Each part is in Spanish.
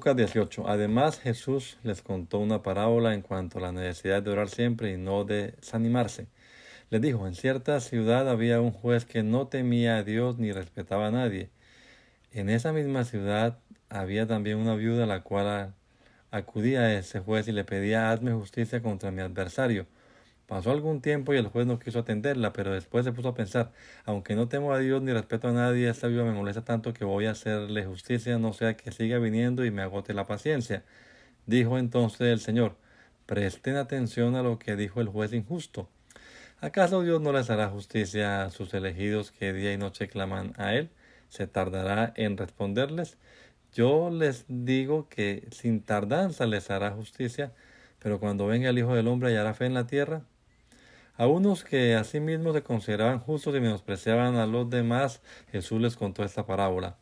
Lucas 18. Además Jesús les contó una parábola en cuanto a la necesidad de orar siempre y no de desanimarse. Les dijo, en cierta ciudad había un juez que no temía a Dios ni respetaba a nadie. En esa misma ciudad había también una viuda a la cual acudía a ese juez y le pedía hazme justicia contra mi adversario. Pasó algún tiempo y el juez no quiso atenderla, pero después se puso a pensar, aunque no temo a Dios ni respeto a nadie, esta viuda me molesta tanto que voy a hacerle justicia, no sea que siga viniendo y me agote la paciencia. Dijo entonces el Señor, presten atención a lo que dijo el juez injusto. ¿Acaso Dios no les hará justicia a sus elegidos que día y noche claman a Él? ¿Se tardará en responderles? Yo les digo que sin tardanza les hará justicia, pero cuando venga el Hijo del Hombre hallará fe en la tierra. A unos que a sí mismos se consideraban justos y menospreciaban a los demás, Jesús les contó esta parábola.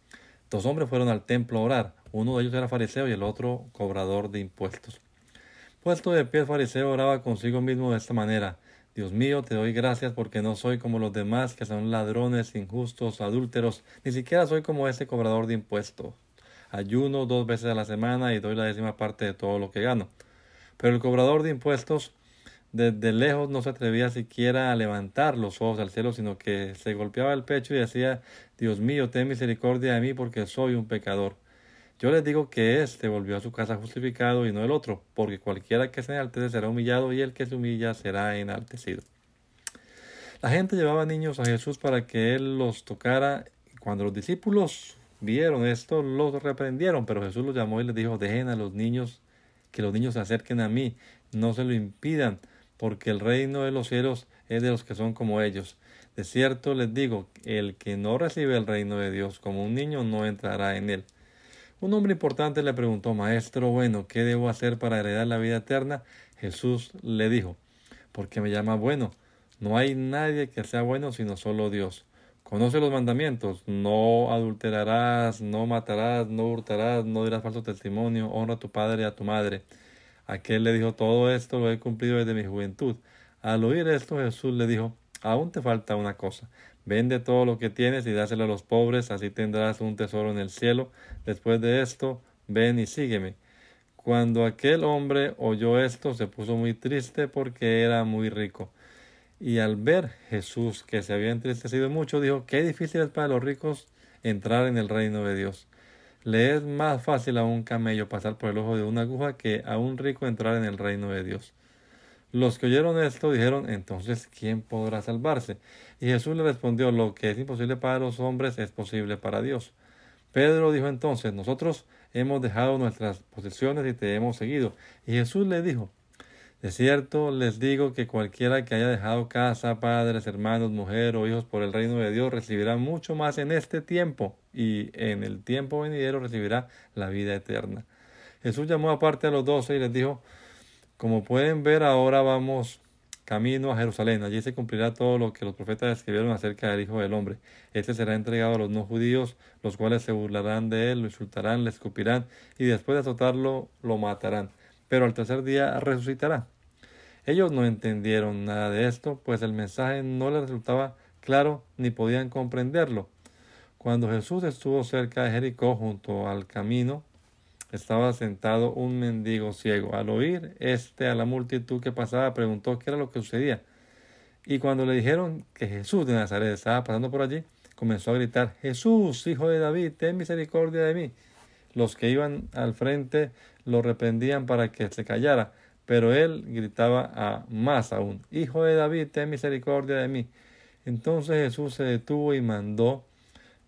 Dos hombres fueron al templo a orar. Uno de ellos era fariseo y el otro cobrador de impuestos. Puesto de pie el fariseo oraba consigo mismo de esta manera. Dios mío, te doy gracias porque no soy como los demás que son ladrones, injustos, adúlteros, ni siquiera soy como ese cobrador de impuestos. Ayuno dos veces a la semana y doy la décima parte de todo lo que gano. Pero el cobrador de impuestos desde lejos no se atrevía siquiera a levantar los ojos al cielo, sino que se golpeaba el pecho y decía, Dios mío, ten misericordia de mí porque soy un pecador. Yo les digo que éste volvió a su casa justificado y no el otro, porque cualquiera que se enaltece será humillado y el que se humilla será enaltecido. La gente llevaba niños a Jesús para que él los tocara. Cuando los discípulos vieron esto, los reprendieron, pero Jesús los llamó y les dijo, dejen a los niños, que los niños se acerquen a mí, no se lo impidan, porque el reino de los cielos es de los que son como ellos. De cierto les digo, el que no recibe el reino de Dios como un niño no entrará en él. Un hombre importante le preguntó, Maestro bueno, ¿qué debo hacer para heredar la vida eterna? Jesús le dijo, ¿por qué me llama bueno? No hay nadie que sea bueno sino solo Dios. Conoce los mandamientos, no adulterarás, no matarás, no hurtarás, no dirás falso testimonio, honra a tu padre y a tu madre. Aquel le dijo, todo esto lo he cumplido desde mi juventud. Al oír esto, Jesús le dijo, aún te falta una cosa. Vende todo lo que tienes y dáselo a los pobres, así tendrás un tesoro en el cielo. Después de esto, ven y sígueme. Cuando aquel hombre oyó esto, se puso muy triste porque era muy rico. Y al ver Jesús que se había entristecido mucho, dijo, qué difícil es para los ricos entrar en el reino de Dios. Le es más fácil a un camello pasar por el ojo de una aguja que a un rico entrar en el reino de Dios. Los que oyeron esto dijeron, entonces, ¿quién podrá salvarse? Y Jesús le respondió, lo que es imposible para los hombres es posible para Dios. Pedro dijo entonces, nosotros hemos dejado nuestras posesiones y te hemos seguido. Y Jesús le dijo, de cierto les digo que cualquiera que haya dejado casa, padres, hermanos, mujer o hijos por el reino de Dios recibirá mucho más en este tiempo y en el tiempo venidero recibirá la vida eterna. Jesús llamó aparte a los doce y les dijo, como pueden ver ahora vamos camino a Jerusalén. Allí se cumplirá todo lo que los profetas escribieron acerca del Hijo del Hombre. Este será entregado a los no judíos, los cuales se burlarán de él, lo insultarán, le escupirán y después de azotarlo lo matarán pero al tercer día resucitará. Ellos no entendieron nada de esto, pues el mensaje no les resultaba claro ni podían comprenderlo. Cuando Jesús estuvo cerca de Jericó, junto al camino, estaba sentado un mendigo ciego. Al oír este a la multitud que pasaba, preguntó qué era lo que sucedía. Y cuando le dijeron que Jesús de Nazaret estaba pasando por allí, comenzó a gritar, Jesús, hijo de David, ten misericordia de mí. Los que iban al frente lo reprendían para que se callara, pero él gritaba a más aún, Hijo de David, ten misericordia de mí. Entonces Jesús se detuvo y mandó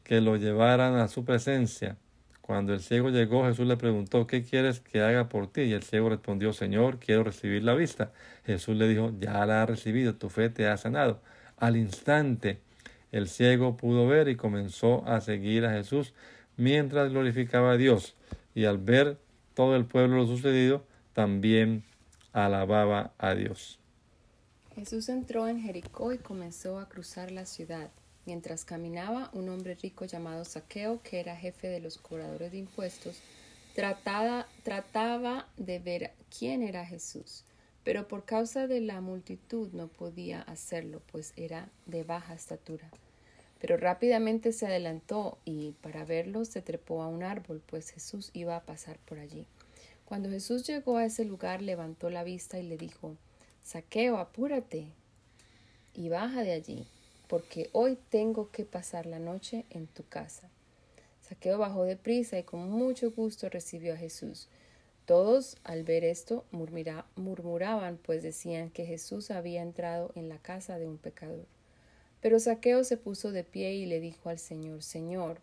que lo llevaran a su presencia. Cuando el ciego llegó, Jesús le preguntó, ¿qué quieres que haga por ti? Y el ciego respondió, Señor, quiero recibir la vista. Jesús le dijo, ya la has recibido, tu fe te ha sanado. Al instante, El ciego pudo ver y comenzó a seguir a Jesús mientras glorificaba a Dios. Y al ver todo el pueblo lo sucedido, también alababa a Dios. Jesús entró en Jericó y comenzó a cruzar la ciudad. Mientras caminaba, un hombre rico llamado Saqueo, que era jefe de los cobradores de impuestos, trataba de ver quién era Jesús, pero por causa de la multitud no podía hacerlo, pues era de baja estatura. Pero rápidamente se adelantó y para verlo se trepó a un árbol, pues Jesús iba a pasar por allí. Cuando Jesús llegó a ese lugar, levantó la vista y le dijo, Saqueo, apúrate y baja de allí, porque hoy tengo que pasar la noche en tu casa. Saqueo bajó de prisa y con mucho gusto recibió a Jesús. Todos, al ver esto, murmuraban, pues decían que Jesús había entrado en la casa de un pecador. Pero Saqueo se puso de pie y le dijo al Señor, Señor,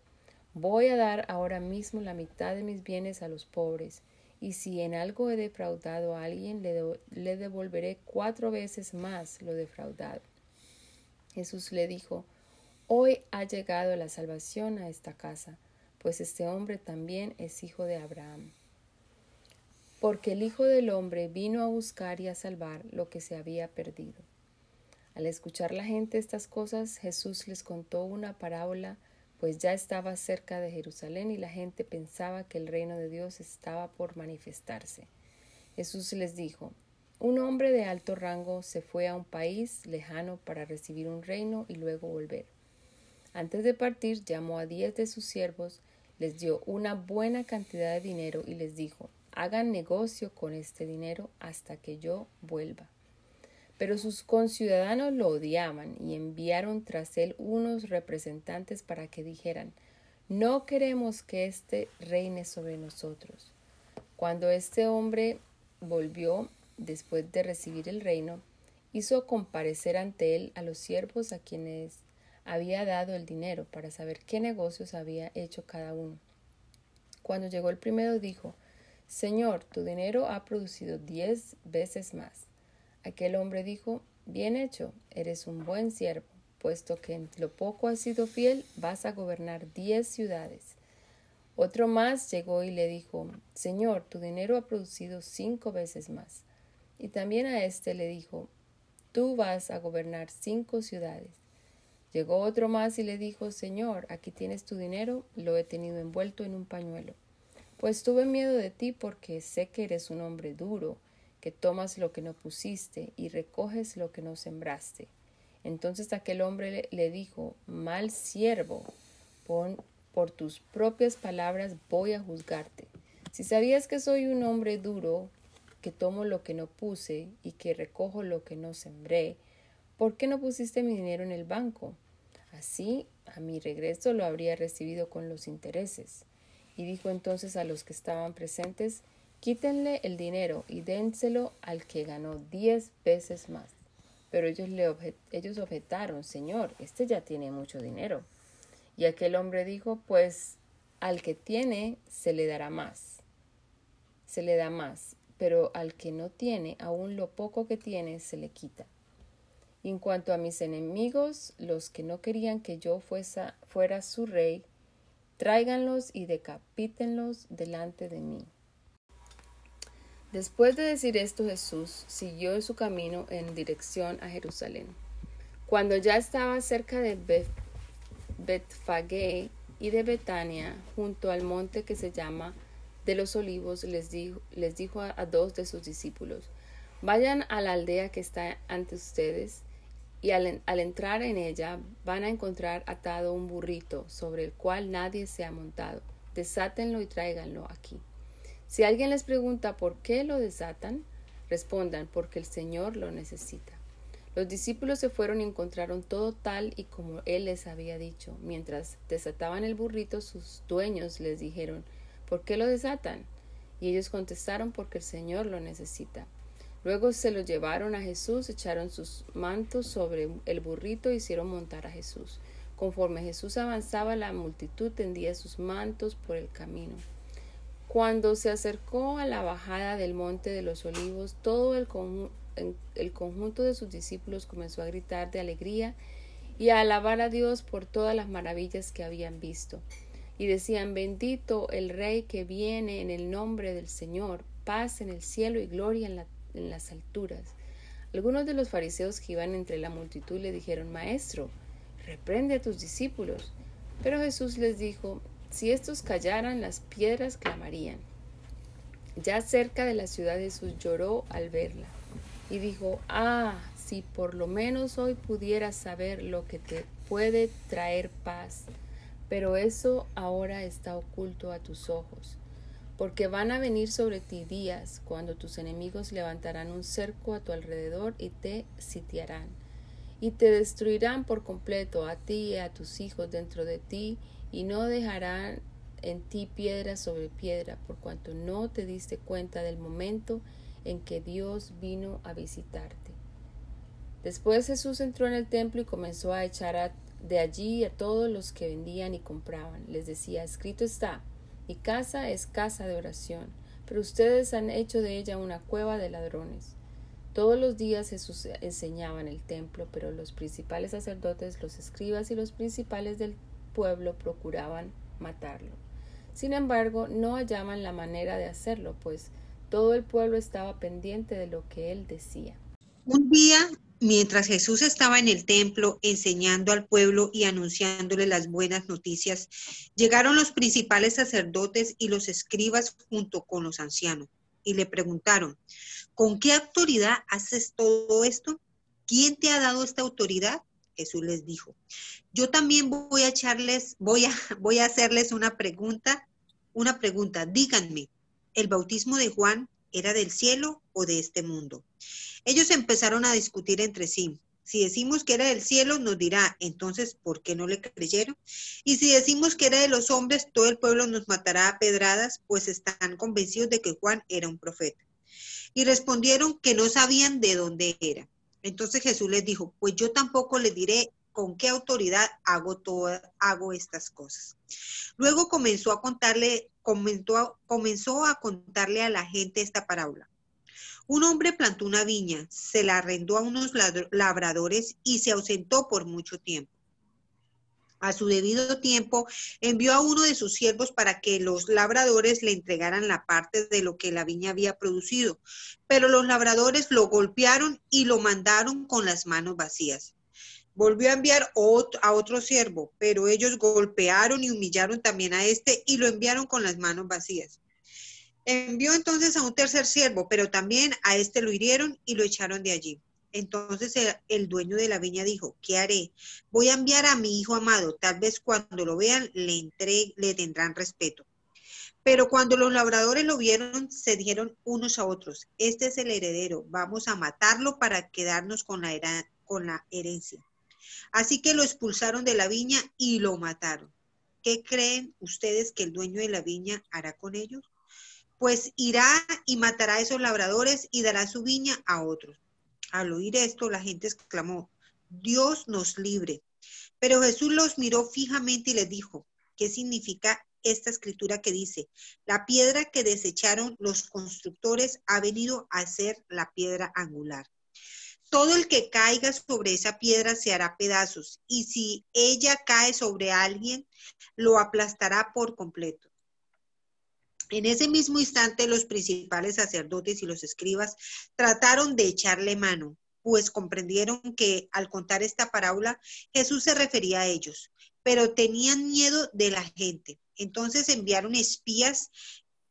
voy a dar ahora mismo la mitad de mis bienes a los pobres, y si en algo he defraudado a alguien, le, devolveré cuatro veces más lo defraudado. Jesús le dijo, Hoy ha llegado la salvación a esta casa, pues este hombre también es hijo de Abraham. Porque el Hijo del Hombre vino a buscar y a salvar lo que se había perdido. Al escuchar la gente estas cosas, Jesús les contó una parábola, pues ya estaba cerca de Jerusalén y la gente pensaba que el reino de Dios estaba por manifestarse. Jesús les dijo, un hombre de alto rango se fue a un país lejano para recibir un reino y luego volver. Antes de partir llamó a diez de sus siervos, les dio una buena cantidad de dinero y les dijo, hagan negocio con este dinero hasta que yo vuelva. Pero sus conciudadanos lo odiaban y enviaron tras él unos representantes para que dijeran, no queremos que éste reine sobre nosotros. Cuando este hombre volvió después de recibir el reino, hizo comparecer ante él a los siervos a quienes había dado el dinero para saber qué negocios había hecho cada uno. Cuando llegó el primero dijo, Señor, tu dinero ha producido diez veces más. Aquel hombre dijo, Bien hecho, eres un buen siervo, puesto que en lo poco has sido fiel, vas a gobernar diez ciudades. Otro más llegó y le dijo, Señor, tu dinero ha producido cinco veces más. Y también a éste le dijo, Tú vas a gobernar cinco ciudades. Llegó otro más y le dijo, Señor, aquí tienes tu dinero, lo he tenido envuelto en un pañuelo. Pues tuve miedo de ti porque sé que eres un hombre duro tomas lo que no pusiste y recoges lo que no sembraste. Entonces aquel hombre le, dijo, mal siervo, por tus propias palabras voy a juzgarte. Si sabías que soy un hombre duro, que tomo lo que no puse y que recojo lo que no sembré, ¿por qué no pusiste mi dinero en el banco? Así, a mi regreso lo habría recibido con los intereses. Y dijo entonces a los que estaban presentes, Quítenle el dinero y dénselo al que ganó diez veces más. Pero ellos, le ellos objetaron, Señor, este ya tiene mucho dinero. Y aquel hombre dijo, pues al que tiene se le dará más. Se le da más, pero al que no tiene, aún lo poco que tiene se le quita. Y en cuanto a mis enemigos, los que no querían que yo fuera su rey, tráiganlos y decapítenlos delante de mí. Después de decir esto, Jesús siguió su camino en dirección a Jerusalén. Cuando ya estaba cerca de Betfagé y de Betania, junto al monte que se llama de los olivos, les dijo, les dijo a, dos de sus discípulos, vayan a la aldea que está ante ustedes, y al, al, entrar en ella van a encontrar atado un burrito sobre el cual nadie se ha montado. Desátenlo y tráiganlo aquí. Si alguien les pregunta por qué lo desatan, respondan porque el Señor lo necesita. Los discípulos se fueron y encontraron todo tal y como Él les había dicho. Mientras desataban el burrito, sus dueños les dijeron, ¿por qué lo desatan? Y ellos contestaron, porque el Señor lo necesita. Luego se lo llevaron a Jesús, echaron sus mantos sobre el burrito e hicieron montar a Jesús. Conforme Jesús avanzaba, la multitud tendía sus mantos por el camino. Cuando se acercó a la bajada del monte de los olivos, todo el, conjunto de sus discípulos comenzó a gritar de alegría y a alabar a Dios por todas las maravillas que habían visto. Y decían, bendito el Rey que viene en el nombre del Señor, paz en el cielo y gloria en, en las alturas. Algunos de los fariseos que iban entre la multitud le dijeron, Maestro, reprende a tus discípulos. Pero Jesús les dijo, si estos callaran, las piedras clamarían. Ya cerca de la ciudad Jesús lloró al verla y dijo, ah, si por lo menos hoy pudieras saber lo que te puede traer paz, pero eso ahora está oculto a tus ojos, porque van a venir sobre ti días cuando tus enemigos levantarán un cerco a tu alrededor y te sitiarán, y te destruirán por completo a ti y a tus hijos dentro de ti, y no dejarán en ti piedra sobre piedra, por cuanto no te diste cuenta del momento en que Dios vino a visitarte. Después Jesús entró en el templo y comenzó a echar de allí a todos los que vendían y compraban. Les decía, escrito está, mi casa es casa de oración, pero ustedes han hecho de ella una cueva de ladrones. Todos los días Jesús enseñaba en el templo, pero los principales sacerdotes, los escribas y los principales del pueblo procuraban matarlo. Sin embargo, no hallaban la manera de hacerlo, pues todo el pueblo estaba pendiente de lo que él decía. Un día, mientras Jesús estaba en el templo enseñando al pueblo y anunciándole las buenas noticias, llegaron los principales sacerdotes y los escribas junto con los ancianos y le preguntaron, ¿con qué autoridad haces todo esto? ¿Quién te ha dado esta autoridad? Jesús les dijo, yo también voy a echarles, voy a, voy a hacerles una pregunta, una pregunta, díganme, ¿el bautismo de Juan era del cielo o de este mundo? Ellos empezaron a discutir entre sí. Si decimos que era del cielo, nos dirá, entonces, ¿por qué no le creyeron? Y si decimos que era de los hombres, todo el pueblo nos matará a pedradas, pues están convencidos de que Juan era un profeta. Y respondieron que no sabían de dónde era. Entonces Jesús les dijo, pues yo tampoco les diré con qué autoridad hago, hago estas cosas. Luego comenzó a contarle, comenzó, comenzó a contarle a la gente esta parábola. Un hombre plantó una viña, se la arrendó a unos labradores y se ausentó por mucho tiempo. A su debido tiempo, envió a uno de sus siervos para que los labradores le entregaran la parte de lo que la viña había producido. Pero los labradores lo golpearon y lo mandaron con las manos vacías. Volvió a enviar a otro siervo, pero ellos golpearon y humillaron también a este y lo enviaron con las manos vacías. Envió entonces a un tercer siervo, pero también a este lo hirieron y lo echaron de allí. Entonces el, dueño de la viña dijo, ¿qué haré? Voy a enviar a mi hijo amado, tal vez cuando lo vean le, le tendrán respeto. Pero cuando los labradores lo vieron, se dijeron unos a otros, este es el heredero, vamos a matarlo para quedarnos con la, con la herencia. Así que lo expulsaron de la viña y lo mataron. ¿Qué creen ustedes que el dueño de la viña hará con ellos? Pues irá y matará a esos labradores y dará su viña a otros. Al oír esto, la gente exclamó, Dios nos libre. Pero Jesús los miró fijamente y les dijo, ¿qué significa esta escritura que dice, la piedra que desecharon los constructores ha venido a ser la piedra angular? todo el que caiga sobre esa piedra se hará pedazos, y si ella cae sobre alguien, lo aplastará por completo. En ese mismo instante los principales sacerdotes y los escribas trataron de echarle mano, pues comprendieron que al contar esta parábola Jesús se refería a ellos, pero tenían miedo de la gente. Entonces enviaron espías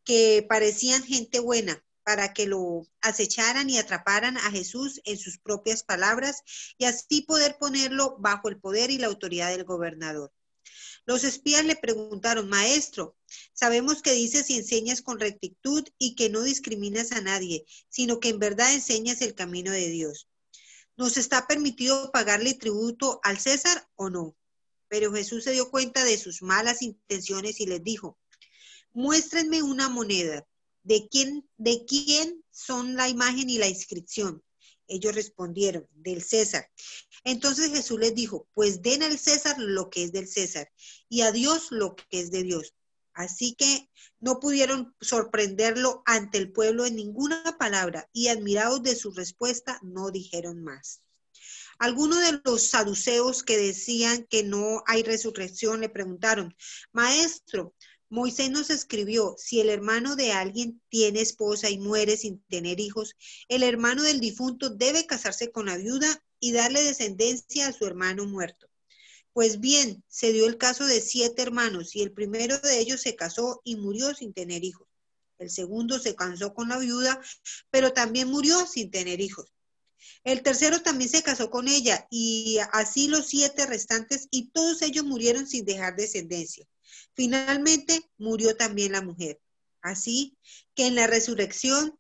que parecían gente buena para que lo acecharan y atraparan a Jesús en sus propias palabras y así poder ponerlo bajo el poder y la autoridad del gobernador. Los espías le preguntaron, Maestro, sabemos que dices y enseñas con rectitud y que no discriminas a nadie, sino que en verdad enseñas el camino de Dios. ¿Nos está permitido pagarle tributo al César o no? Pero Jesús se dio cuenta de sus malas intenciones y les dijo, muéstrenme una moneda ¿de quién, de quién son la imagen y la inscripción? Ellos respondieron, del César. Entonces Jesús les dijo, pues den al César lo que es del César y a Dios lo que es de Dios. Así que no pudieron sorprenderlo ante el pueblo en ninguna palabra y admirados de su respuesta no dijeron más. Algunos de los saduceos que decían que no hay resurrección le preguntaron, Maestro, Moisés nos escribió, si el hermano de alguien tiene esposa y muere sin tener hijos, el hermano del difunto debe casarse con la viuda y darle descendencia a su hermano muerto. Pues bien, se dio el caso de siete hermanos y el primero de ellos se casó y murió sin tener hijos. El segundo se casó con la viuda, pero también murió sin tener hijos. El tercero también se casó con ella y así los siete restantes y todos ellos murieron sin dejar descendencia. Finalmente murió también la mujer. Así que en la resurrección,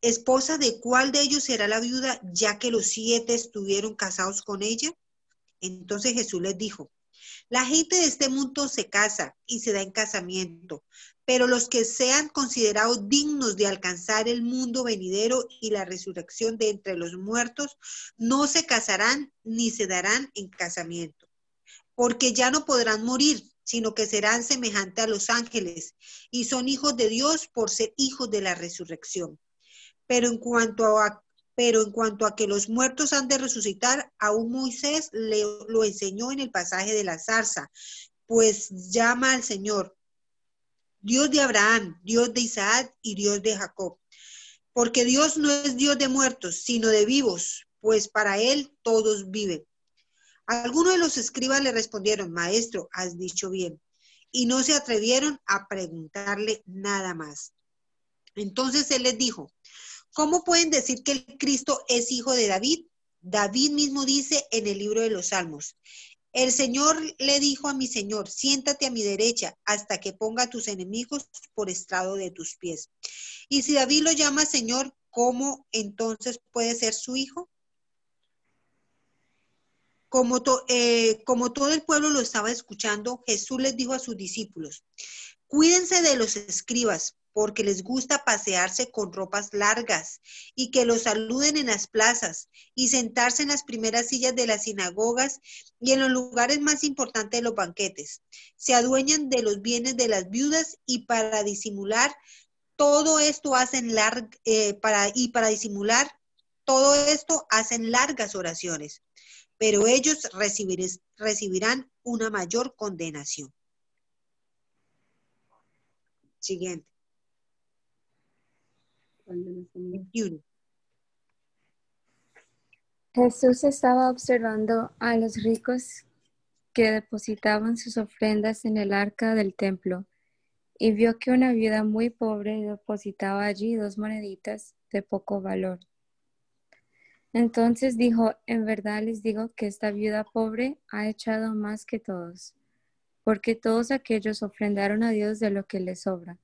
esposa de cuál de ellos será la viuda, ya que los siete estuvieron casados con ella. Entonces Jesús les dijo, la gente de este mundo se casa y se da en casamiento, pero los que sean considerados dignos de alcanzar el mundo venidero y la resurrección de entre los muertos, no se casarán ni se darán en casamiento, porque ya no podrán morir, sino que serán semejantes a los ángeles y son hijos de Dios por ser hijos de la resurrección. Pero en cuanto a pero en cuanto a que los muertos han de resucitar, aún Moisés le, lo enseñó en el pasaje de la zarza, pues llama al Señor Dios de Abraham, Dios de Isaac y Dios de Jacob. Porque Dios no es Dios de muertos, sino de vivos, pues para Él todos viven. Algunos de los escribas le respondieron, Maestro, has dicho bien, y no se atrevieron a preguntarle nada más. Entonces Él les dijo, ¿cómo pueden decir que el Cristo es hijo de David? David mismo dice en el libro de los Salmos, el Señor le dijo a mi Señor, siéntate a mi derecha hasta que ponga a tus enemigos por estrado de tus pies. Y si David lo llama Señor, ¿cómo entonces puede ser su hijo? Como, eh, como todo el pueblo lo estaba escuchando, Jesús les dijo a sus discípulos, cuídense de los escribas, porque les gusta pasearse con ropas largas y que los saluden en las plazas y sentarse en las primeras sillas de las sinagogas y en los lugares más importantes de los banquetes. Se adueñan de los bienes de las viudas y para disimular todo esto hacen eh, y para disimular todo esto hacen largas oraciones, pero ellos recibirán una mayor condenación. Siguiente. Jesús estaba observando a los ricos que depositaban sus ofrendas en el arca del templo y vio que una viuda muy pobre depositaba allí dos moneditas de poco valor. Entonces dijo, en verdad les digo que esta viuda pobre ha echado más que todos, porque todos aquellos ofrendaron a Dios de lo que les sobra,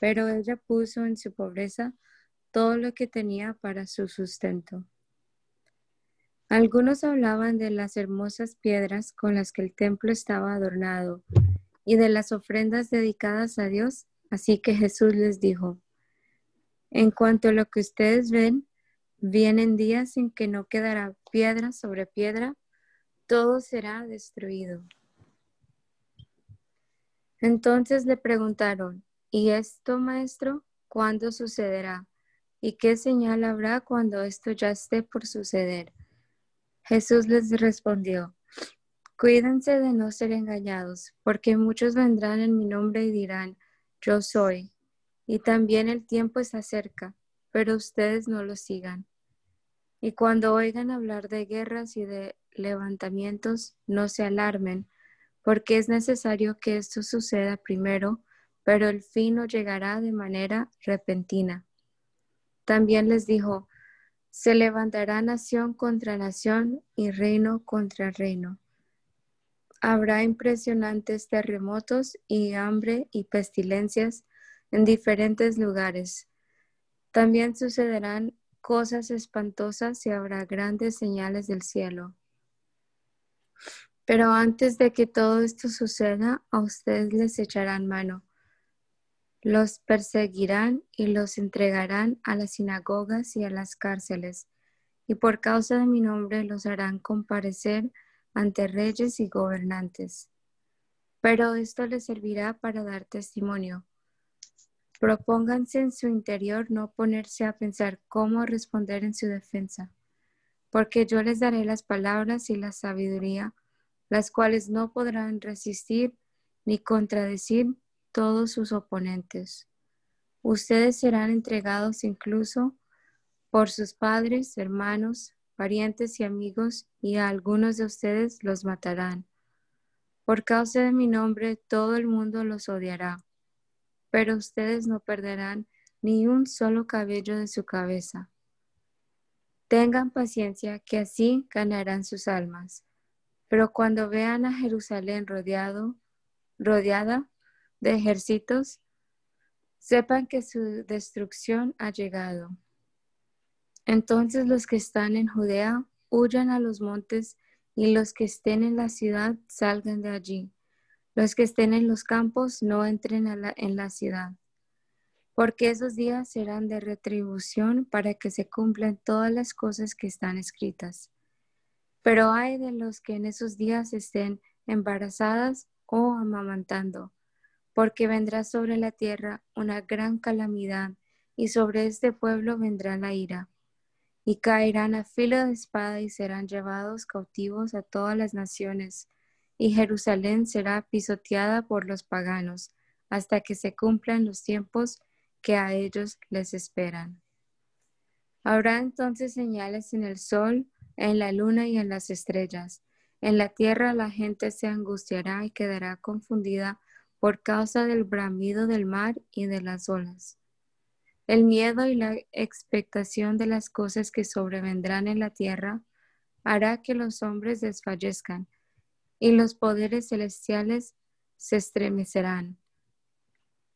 pero ella puso en su pobreza todo lo que tenía para su sustento. Algunos hablaban de las hermosas piedras con las que el templo estaba adornado y de las ofrendas dedicadas a Dios, así que Jesús les dijo, en cuanto a lo que ustedes ven, vienen días en que no quedará piedra sobre piedra, todo será destruido. Entonces le preguntaron, ¿y esto, maestro, cuándo sucederá? ¿Y qué señal habrá cuando esto ya esté por suceder? Jesús les respondió, Cuídense de no ser engañados, porque muchos vendrán en mi nombre y dirán, yo soy. Y también el tiempo está cerca, pero ustedes no lo sigan. Y cuando oigan hablar de guerras y de levantamientos, no se alarmen, porque es necesario que esto suceda primero, pero el fin no llegará de manera repentina. También les dijo, se levantará nación contra nación y reino contra reino. Habrá impresionantes terremotos y hambre y pestilencias en diferentes lugares. También sucederán cosas espantosas y habrá grandes señales del cielo. Pero antes de que todo esto suceda, a ustedes les echarán mano los perseguirán y los entregarán a las sinagogas y a las cárceles, y por causa de mi nombre los harán comparecer ante reyes y gobernantes. Pero esto les servirá para dar testimonio. Propónganse en su interior no ponerse a pensar cómo responder en su defensa, porque yo les daré las palabras y la sabiduría, las cuales no podrán resistir ni contradecir todos sus oponentes. Ustedes serán entregados incluso por sus padres, hermanos, parientes y amigos, y a algunos de ustedes los matarán. Por causa de mi nombre, todo el mundo los odiará, pero ustedes no perderán ni un solo cabello de su cabeza. Tengan paciencia, que así ganarán sus almas. Pero cuando vean a Jerusalén rodeado, rodeada de ejércitos, sepan que su destrucción ha llegado. Entonces los que están en Judea huyan a los montes y los que estén en la ciudad salgan de allí. Los que estén en los campos no entren en la ciudad. Porque esos días serán de retribución para que se cumplan todas las cosas que están escritas. Pero hay de los que en esos días estén embarazadas o amamantando, porque vendrá sobre la tierra una gran calamidad y sobre este pueblo vendrá la ira y caerán a filo de espada y serán llevados cautivos a todas las naciones, y Jerusalén será pisoteada por los paganos, hasta que se cumplan los tiempos que a ellos les esperan. Habrá entonces señales en el sol, en la luna y en las estrellas. En la tierra la gente se angustiará y quedará confundida por causa del bramido del mar y de las olas el miedo y la expectación de las cosas que sobrevendrán en la tierra hará que los hombres desfallezcan y los poderes celestiales se estremecerán.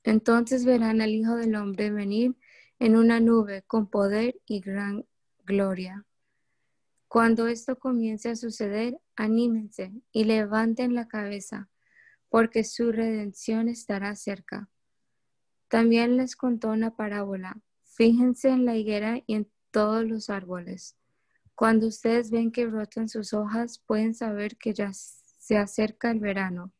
Entonces verán al Hijo del Hombre venir en una nube con poder y gran gloria. Cuando esto comience a suceder, anímense y levanten la cabeza, porque su redención estará cerca. También les contó una parábola. Fíjense en la higuera y en todos los árboles. Cuando ustedes ven que brotan sus hojas, pueden saber que ya se acerca el verano.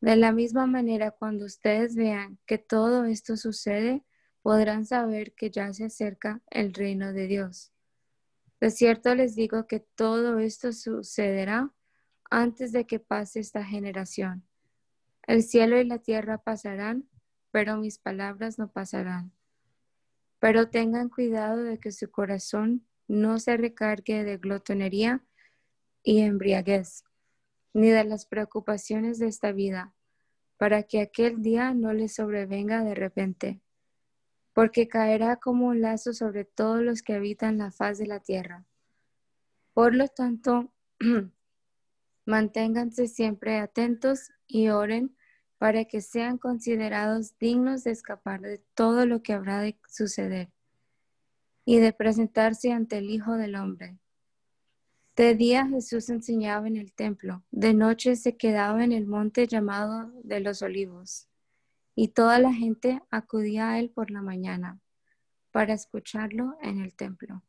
De la misma manera, cuando ustedes vean que todo esto sucede, podrán saber que ya se acerca el reino de Dios. De cierto les digo que todo esto sucederá antes de que pase esta generación. El cielo y la tierra pasarán, pero mis palabras no pasarán. Pero tengan cuidado de que su corazón no se recargue de glotonería y embriaguez, ni de las preocupaciones de esta vida, para que aquel día no les sobrevenga de repente, porque caerá como un lazo sobre todos los que habitan la faz de la tierra. Por lo tanto, manténganse siempre atentos y oren para que sean considerados dignos de escapar de todo lo que habrá de suceder y de presentarse ante el Hijo del Hombre. De día Jesús enseñaba en el templo, de noche se quedaba en el monte llamado de los olivos, y toda la gente acudía a él por la mañana para escucharlo en el templo.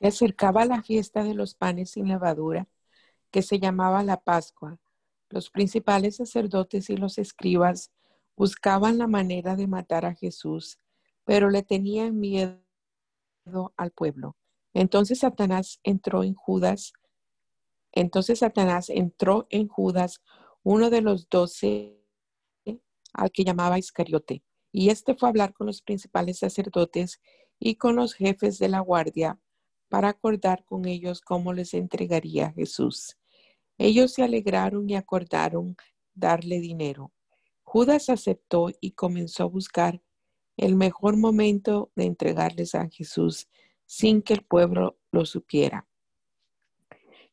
Se acercaba la fiesta de los panes sin levadura, que se llamaba la Pascua los principales sacerdotes y los escribas buscaban la manera de matar a Jesús, pero le tenían miedo al pueblo. Entonces Satanás entró en Judas. Entonces Satanás entró en Judas, uno de los doce, al que llamaba Iscariote. Y este fue a hablar con los principales sacerdotes y con los jefes de la guardia para acordar con ellos cómo les entregaría Jesús. Ellos se alegraron y acordaron darle dinero. Judas aceptó y comenzó a buscar el mejor momento de entregarles a Jesús sin que el pueblo lo supiera.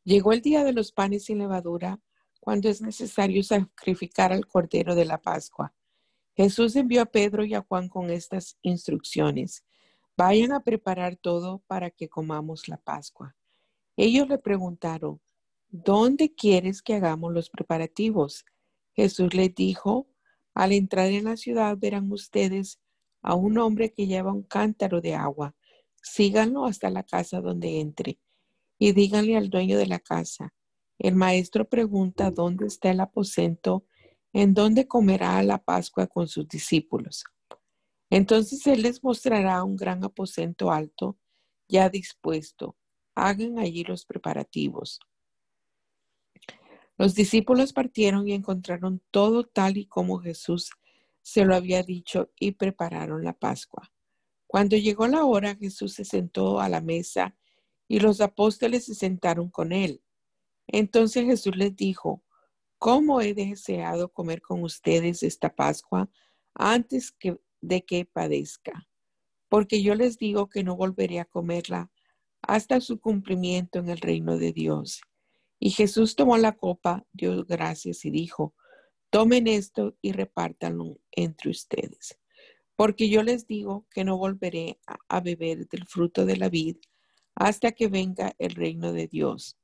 Llegó el día de los panes sin levadura, cuando es necesario sacrificar al Cordero de la Pascua. Jesús envió a Pedro y a Juan con estas instrucciones. Vayan a preparar todo para que comamos la Pascua. Ellos le preguntaron, ¿dónde quieres que hagamos los preparativos? Jesús les dijo, al entrar en la ciudad verán ustedes a un hombre que lleva un cántaro de agua. Síganlo hasta la casa donde entre y díganle al dueño de la casa. El maestro pregunta dónde está el aposento en donde comerá la Pascua con sus discípulos. Entonces él les mostrará un gran aposento alto ya dispuesto. Hagan allí los preparativos. Los discípulos partieron y encontraron todo tal y como Jesús se lo había dicho y prepararon la Pascua. Cuando llegó la hora, Jesús se sentó a la mesa y los apóstoles se sentaron con él. Entonces Jesús les dijo, ¿cómo he deseado comer con ustedes esta Pascua antes que, de que padezca? Porque yo les digo que no volveré a comerla hasta su cumplimiento en el reino de Dios. Y Jesús tomó la copa, dio gracias y dijo, tomen esto y repártanlo entre ustedes. Porque yo les digo que no volveré a beber del fruto de la vid hasta que venga el reino de Dios.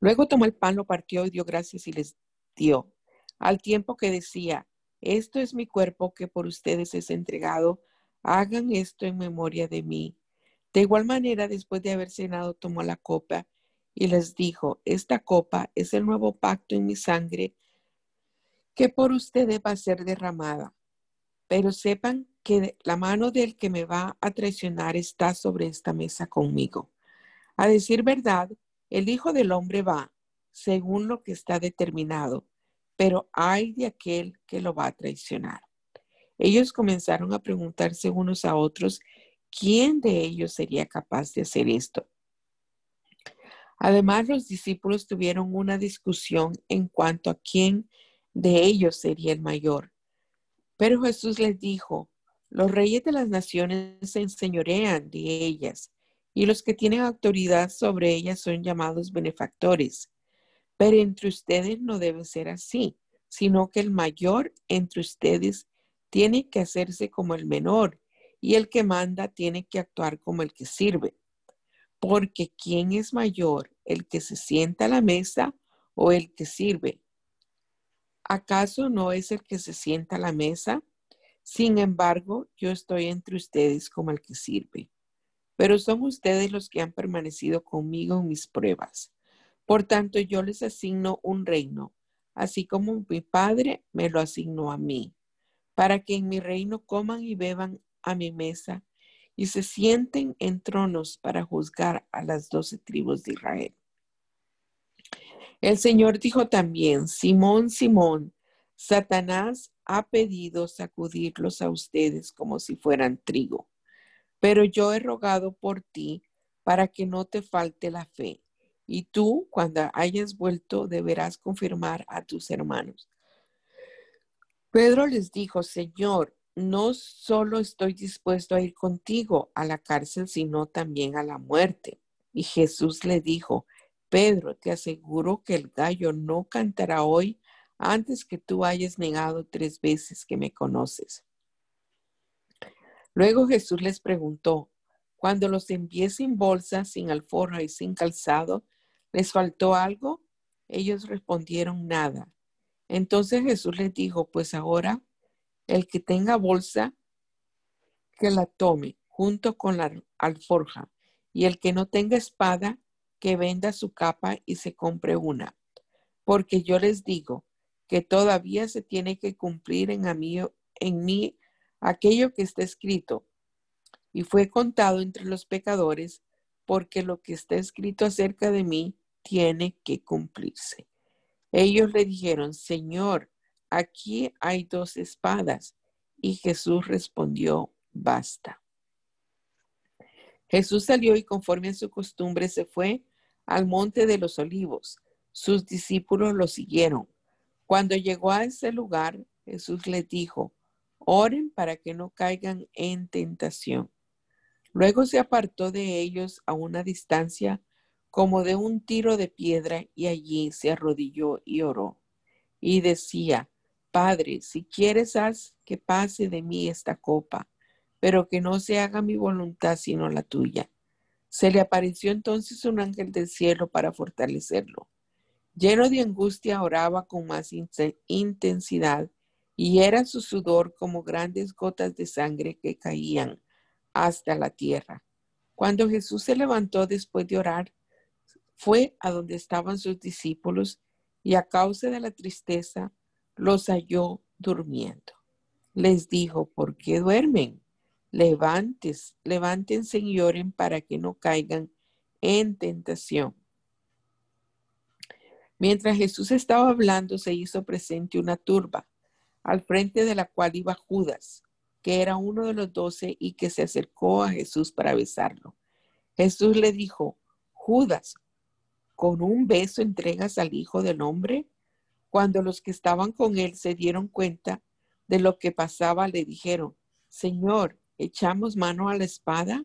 Luego tomó el pan, lo partió y dio gracias y les dio, al tiempo que decía, esto es mi cuerpo que por ustedes es entregado, hagan esto en memoria de mí. De igual manera, después de haber cenado, tomó la copa y les dijo, esta copa es el nuevo pacto en mi sangre que por ustedes va a ser derramada. Pero sepan que la mano del que me va a traicionar está sobre esta mesa conmigo. A decir verdad, el Hijo del Hombre va según lo que está determinado, pero hay de aquel que lo va a traicionar. Ellos comenzaron a preguntarse unos a otros ¿quién de ellos sería capaz de hacer esto? Además, los discípulos tuvieron una discusión en cuanto a quién de ellos sería el mayor. Pero Jesús les dijo, los reyes de las naciones se enseñorean de ellas, y los que tienen autoridad sobre ellas son llamados benefactores. Pero entre ustedes no debe ser así, sino que el mayor entre ustedes tiene que hacerse como el menor, y el que manda tiene que actuar como el que sirve. Porque ¿quién es mayor, el que se sienta a la mesa o el que sirve? ¿Acaso no es el que se sienta a la mesa? Sin embargo, yo estoy entre ustedes como el que sirve. Pero son ustedes los que han permanecido conmigo en mis pruebas. Por tanto, yo les asigno un reino, así como mi Padre me lo asignó a mí, para que en mi reino coman y beban a mi mesa y se sienten en tronos para juzgar a las doce tribus de Israel. El Señor dijo también, Simón, Simón, Satanás ha pedido sacudirlos a ustedes como si fueran trigo, pero yo he rogado por ti para que no te falte la fe, y tú, cuando hayas vuelto, deberás confirmar a tus hermanos. Pedro les dijo, Señor, no solo estoy dispuesto a ir contigo a la cárcel, sino también a la muerte. Y Jesús le dijo, Pedro, te aseguro que el gallo no cantará hoy antes que tú hayas negado tres veces que me conoces. Luego Jesús les preguntó, cuando los envié sin bolsa, sin alforja y sin calzado, ¿les faltó algo? Ellos respondieron nada. Entonces Jesús les dijo, pues ahora el que tenga bolsa, que la tome junto con la alforja, y el que no tenga espada, que venda su capa y se compre una. Porque yo les digo que todavía se tiene que cumplir en, mí, en mí aquello que está escrito. Y fue contado entre los pecadores, porque lo que está escrito acerca de mí tiene que cumplirse. Ellos le dijeron, Señor, aquí hay dos espadas. Y Jesús respondió, basta. Jesús salió y conforme a su costumbre se fue al monte de los olivos. Sus discípulos lo siguieron. Cuando llegó a ese lugar, Jesús les dijo, oren para que no caigan en tentación. Luego se apartó de ellos a una distancia como de un tiro de piedra y allí se arrodilló y oró. Y decía, Padre, si quieres, haz que pase de mí esta copa, pero que no se haga mi voluntad sino la tuya. Se le apareció entonces un ángel del cielo para fortalecerlo. Lleno de angustia oraba con más intensidad y era su sudor como grandes gotas de sangre que caían hasta la tierra. Cuando Jesús se levantó después de orar, fue a donde estaban sus discípulos y a causa de la tristeza los halló durmiendo. Les dijo, ¿por qué duermen? Levantes, levántense y oren para que no caigan en tentación. Mientras Jesús estaba hablando, se hizo presente una turba, al frente de la cual iba Judas, que era uno de los doce y que se acercó a Jesús para besarlo. Jesús le dijo, Judas, ¿con un beso entregas al Hijo del Hombre? Cuando los que estaban con él se dieron cuenta de lo que pasaba, le dijeron, Señor, ¿echamos mano a la espada?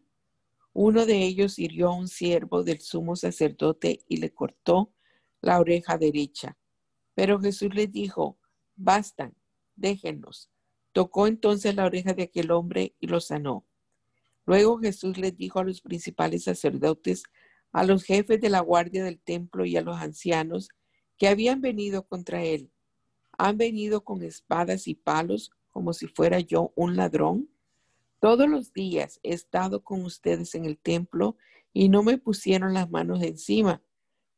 Uno de ellos hirió a un siervo del sumo sacerdote y le cortó la oreja derecha. Pero Jesús les dijo, bastan, déjenlos. Tocó entonces la oreja de aquel hombre y lo sanó. Luego Jesús les dijo a los principales sacerdotes, a los jefes de la guardia del templo y a los ancianos que habían venido contra él. ¿Han venido con espadas y palos como si fuera yo un ladrón? Todos los días he estado con ustedes en el templo y no me pusieron las manos encima,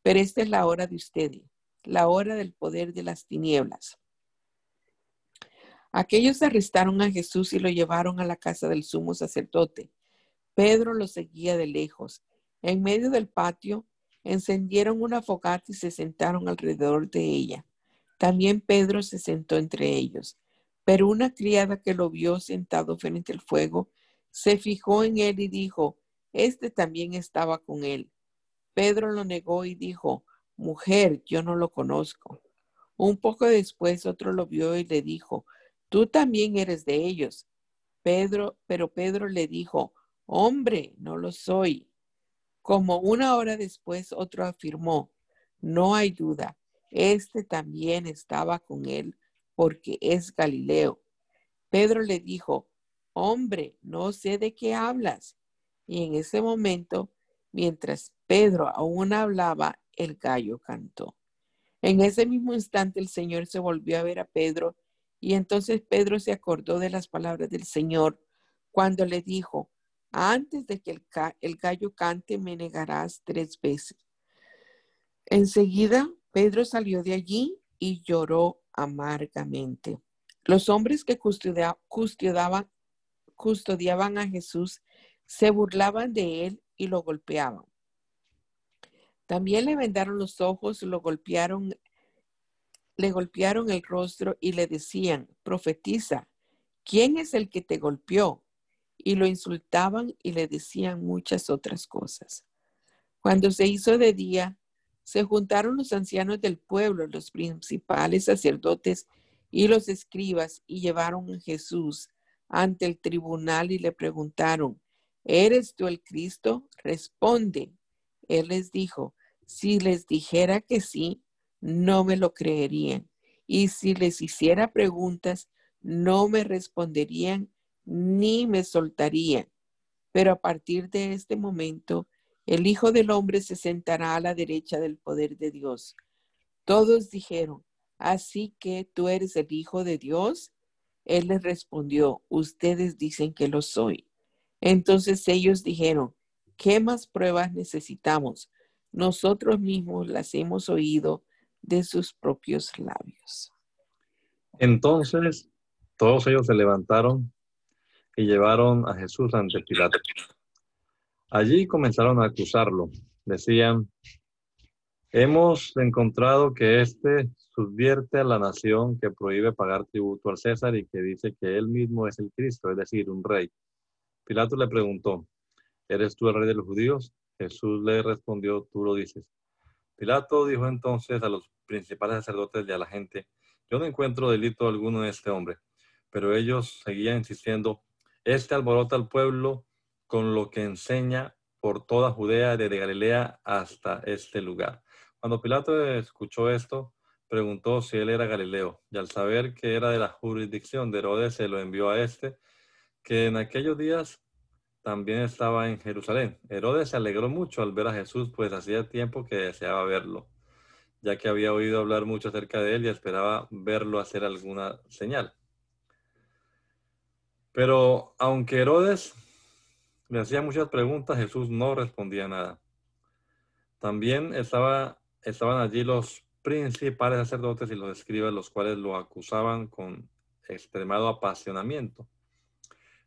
pero esta es la hora de ustedes, la hora del poder de las tinieblas. Aquellos arrestaron a Jesús y lo llevaron a la casa del sumo sacerdote. Pedro lo seguía de lejos. En medio del patio encendieron una fogata y se sentaron alrededor de ella. También Pedro se sentó entre ellos. Pero una criada que lo vio sentado frente al fuego, se fijó en él y dijo, Este también estaba con él. Pedro lo negó y dijo, Mujer, yo no lo conozco. Un poco después otro lo vio y le dijo, Tú también eres de ellos. Pedro, pero Pedro le dijo, Hombre, no lo soy. Como una hora después otro afirmó, No hay duda, este también estaba con él porque es Galileo. Pedro le dijo, hombre, no sé de qué hablas. Y en ese momento, mientras Pedro aún hablaba, el gallo cantó. En ese mismo instante el Señor se volvió a ver a Pedro y entonces Pedro se acordó de las palabras del Señor cuando le dijo, antes de que el, gallo cante me negarás tres veces. Enseguida Pedro salió de allí y lloró amargamente. Los hombres que custodiaban, custodiaban a Jesús se burlaban de él y lo golpeaban. También le vendaron los ojos, lo golpearon, le golpearon el rostro y le decían, profetiza, ¿quién es el que te golpeó? Y lo insultaban y le decían muchas otras cosas. Cuando se hizo de día, se juntaron los ancianos del pueblo, los principales sacerdotes y los escribas y llevaron a Jesús ante el tribunal y le preguntaron, ¿eres tú el Cristo? Responde. Él les dijo, si les dijera que sí, no me lo creerían. Y si les hiciera preguntas, no me responderían ni me soltarían. Pero a partir de este momento, el Hijo del Hombre se sentará a la derecha del poder de Dios. Todos dijeron, así que tú eres el Hijo de Dios. Él les respondió, ustedes dicen que lo soy. Entonces ellos dijeron, ¿qué más pruebas necesitamos? Nosotros mismos las hemos oído de sus propios labios. Entonces todos ellos se levantaron y llevaron a Jesús ante Pilato. Allí comenzaron a acusarlo. Decían, hemos encontrado que éste subvierte a la nación que prohíbe pagar tributo al César y que dice que él mismo es el Cristo, es decir, un rey. Pilato le preguntó, ¿eres tú el rey de los judíos? Jesús le respondió, tú lo dices. Pilato dijo entonces a los principales sacerdotes y a la gente, yo no encuentro delito alguno en este hombre. Pero ellos seguían insistiendo, este alborota al pueblo con lo que enseña por toda Judea, desde Galilea hasta este lugar. Cuando Pilato escuchó esto, preguntó si él era Galileo, y al saber que era de la jurisdicción de Herodes, se lo envió a este, que en aquellos días también estaba en Jerusalén. Herodes se alegró mucho al ver a Jesús, pues hacía tiempo que deseaba verlo, ya que había oído hablar mucho acerca de él y esperaba verlo hacer alguna señal. Pero aunque Herodes le hacía muchas preguntas, Jesús no respondía nada. También estaba, estaban allí los principales sacerdotes y los escribas, los cuales lo acusaban con extremado apasionamiento.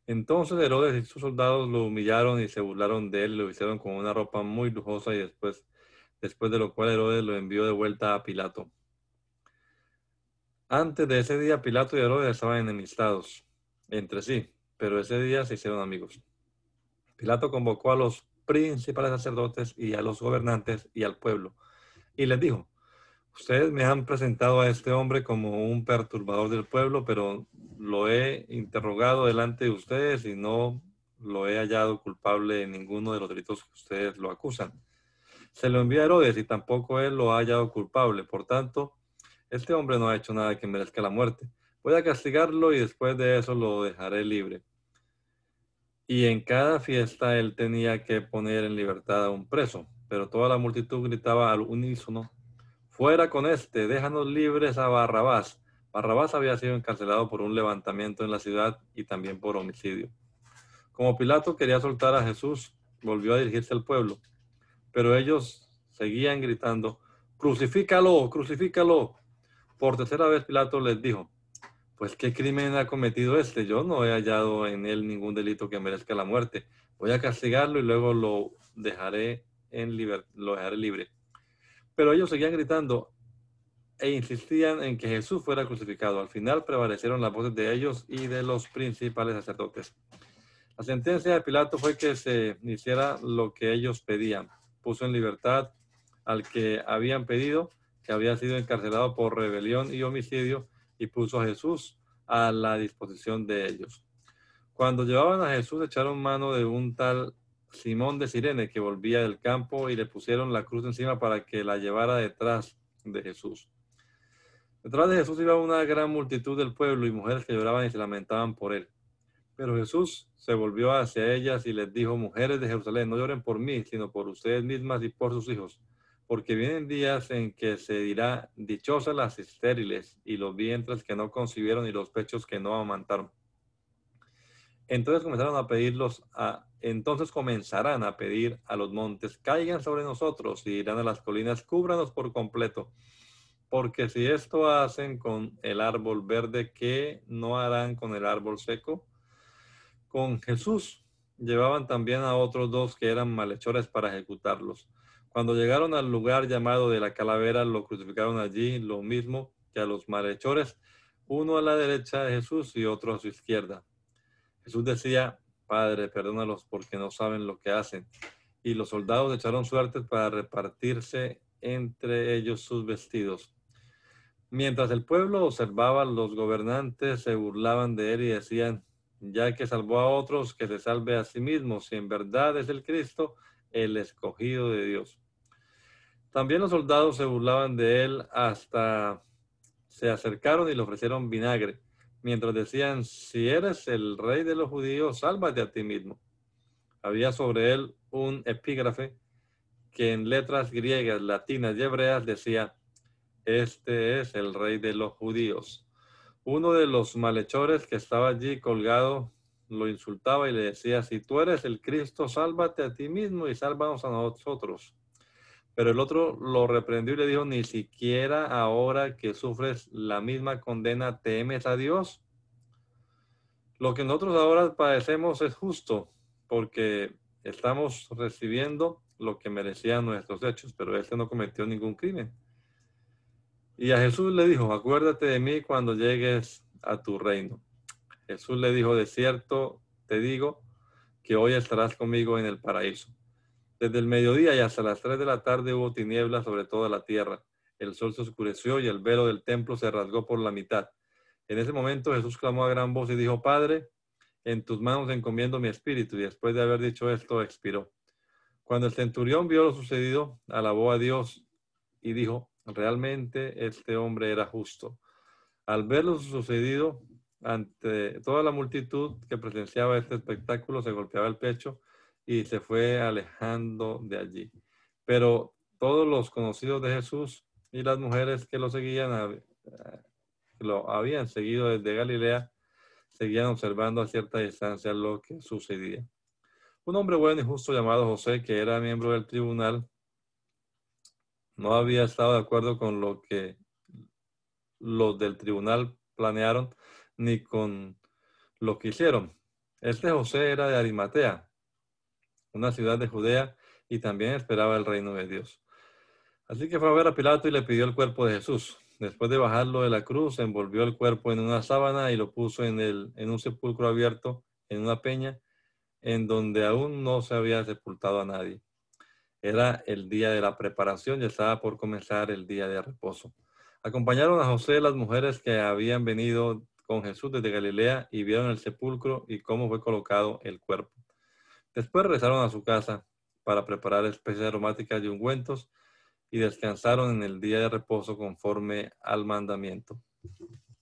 Entonces Herodes y sus soldados lo humillaron y se burlaron de él, lo hicieron con una ropa muy lujosa y después, después de lo cual Herodes lo envió de vuelta a Pilato. Antes de ese día, Pilato y Herodes estaban enemistados entre sí, pero ese día se hicieron amigos. Pilato convocó a los principales sacerdotes y a los gobernantes y al pueblo y les dijo, Ustedes me han presentado a este hombre como un perturbador del pueblo, pero lo he interrogado delante de ustedes y no lo he hallado culpable en ninguno de los delitos que ustedes lo acusan. Se lo envía a Herodes y tampoco él lo ha hallado culpable. Por tanto, este hombre no ha hecho nada que merezca la muerte. Voy a castigarlo y después de eso lo dejaré libre. Y en cada fiesta él tenía que poner en libertad a un preso, pero toda la multitud gritaba al unísono, Fuera con este, déjanos libres a Barrabás. Barrabás había sido encarcelado por un levantamiento en la ciudad y también por homicidio. Como Pilato quería soltar a Jesús, volvió a dirigirse al pueblo, pero ellos seguían gritando, crucifícalo, crucifícalo. Por tercera vez Pilato les dijo, pues qué crimen ha cometido este. Yo no he hallado en él ningún delito que merezca la muerte. Voy a castigarlo y luego lo dejaré en lo dejaré libre. Pero ellos seguían gritando e insistían en que Jesús fuera crucificado. Al final prevalecieron las voces de ellos y de los principales sacerdotes. La sentencia de Pilato fue que se hiciera lo que ellos pedían. Puso en libertad al que habían pedido, que había sido encarcelado por rebelión y homicidio, y puso a Jesús a la disposición de ellos. Cuando llevaban a Jesús, echaron mano de un tal Simón de Sirene, que volvía del campo, y le pusieron la cruz encima para que la llevara detrás de Jesús. Detrás de Jesús iba una gran multitud del pueblo y mujeres que lloraban y se lamentaban por él. Pero Jesús se volvió hacia ellas y les dijo, mujeres de Jerusalén, no lloren por mí, sino por ustedes mismas y por sus hijos, porque vienen días en que se dirá, dichosas las estériles y los vientres que no concibieron y los pechos que no amantaron. Entonces comenzaron a pedirlos a, entonces comenzarán a pedir a los montes, caigan sobre nosotros y irán a las colinas, cúbranos por completo. Porque si esto hacen con el árbol verde, ¿qué no harán con el árbol seco? Con Jesús llevaban también a otros dos que eran malhechores para ejecutarlos. Cuando llegaron al lugar llamado de la calavera, lo crucificaron allí, lo mismo que a los malhechores, uno a la derecha de Jesús y otro a su izquierda. Jesús decía, Padre, perdónalos porque no saben lo que hacen. Y los soldados echaron suertes para repartirse entre ellos sus vestidos. Mientras el pueblo observaba, los gobernantes se burlaban de él y decían, ya que salvó a otros, que se salve a sí mismo, si en verdad es el Cristo, el escogido de Dios. También los soldados se burlaban de él hasta se acercaron y le ofrecieron vinagre mientras decían, si eres el rey de los judíos, sálvate a ti mismo. Había sobre él un epígrafe que en letras griegas, latinas y hebreas decía, este es el rey de los judíos. Uno de los malhechores que estaba allí colgado lo insultaba y le decía, si tú eres el Cristo, sálvate a ti mismo y sálvanos a nosotros. Pero el otro lo reprendió y le dijo, ni siquiera ahora que sufres la misma condena, temes a Dios. Lo que nosotros ahora padecemos es justo, porque estamos recibiendo lo que merecían nuestros hechos, pero este no cometió ningún crimen. Y a Jesús le dijo, acuérdate de mí cuando llegues a tu reino. Jesús le dijo, de cierto te digo que hoy estarás conmigo en el paraíso. Desde el mediodía y hasta las tres de la tarde hubo tinieblas sobre toda la tierra. El sol se oscureció y el velo del templo se rasgó por la mitad. En ese momento Jesús clamó a gran voz y dijo, Padre, en tus manos encomiendo mi espíritu. Y después de haber dicho esto, expiró. Cuando el centurión vio lo sucedido, alabó a Dios y dijo, realmente este hombre era justo. Al ver lo sucedido, ante toda la multitud que presenciaba este espectáculo, se golpeaba el pecho y se fue alejando de allí. Pero todos los conocidos de Jesús y las mujeres que lo seguían, lo habían seguido desde Galilea, seguían observando a cierta distancia lo que sucedía. Un hombre bueno y justo llamado José, que era miembro del tribunal, no había estado de acuerdo con lo que los del tribunal planearon ni con lo que hicieron. Este José era de Arimatea, una ciudad de Judea, y también esperaba el reino de Dios. Así que fue a ver a Pilato y le pidió el cuerpo de Jesús. Después de bajarlo de la cruz, envolvió el cuerpo en una sábana y lo puso en, el, en un sepulcro abierto, en una peña, en donde aún no se había sepultado a nadie. Era el día de la preparación y estaba por comenzar el día de reposo. Acompañaron a José las mujeres que habían venido con Jesús desde Galilea y vieron el sepulcro y cómo fue colocado el cuerpo. Después regresaron a su casa para preparar especies aromáticas y ungüentos y descansaron en el día de reposo conforme al mandamiento.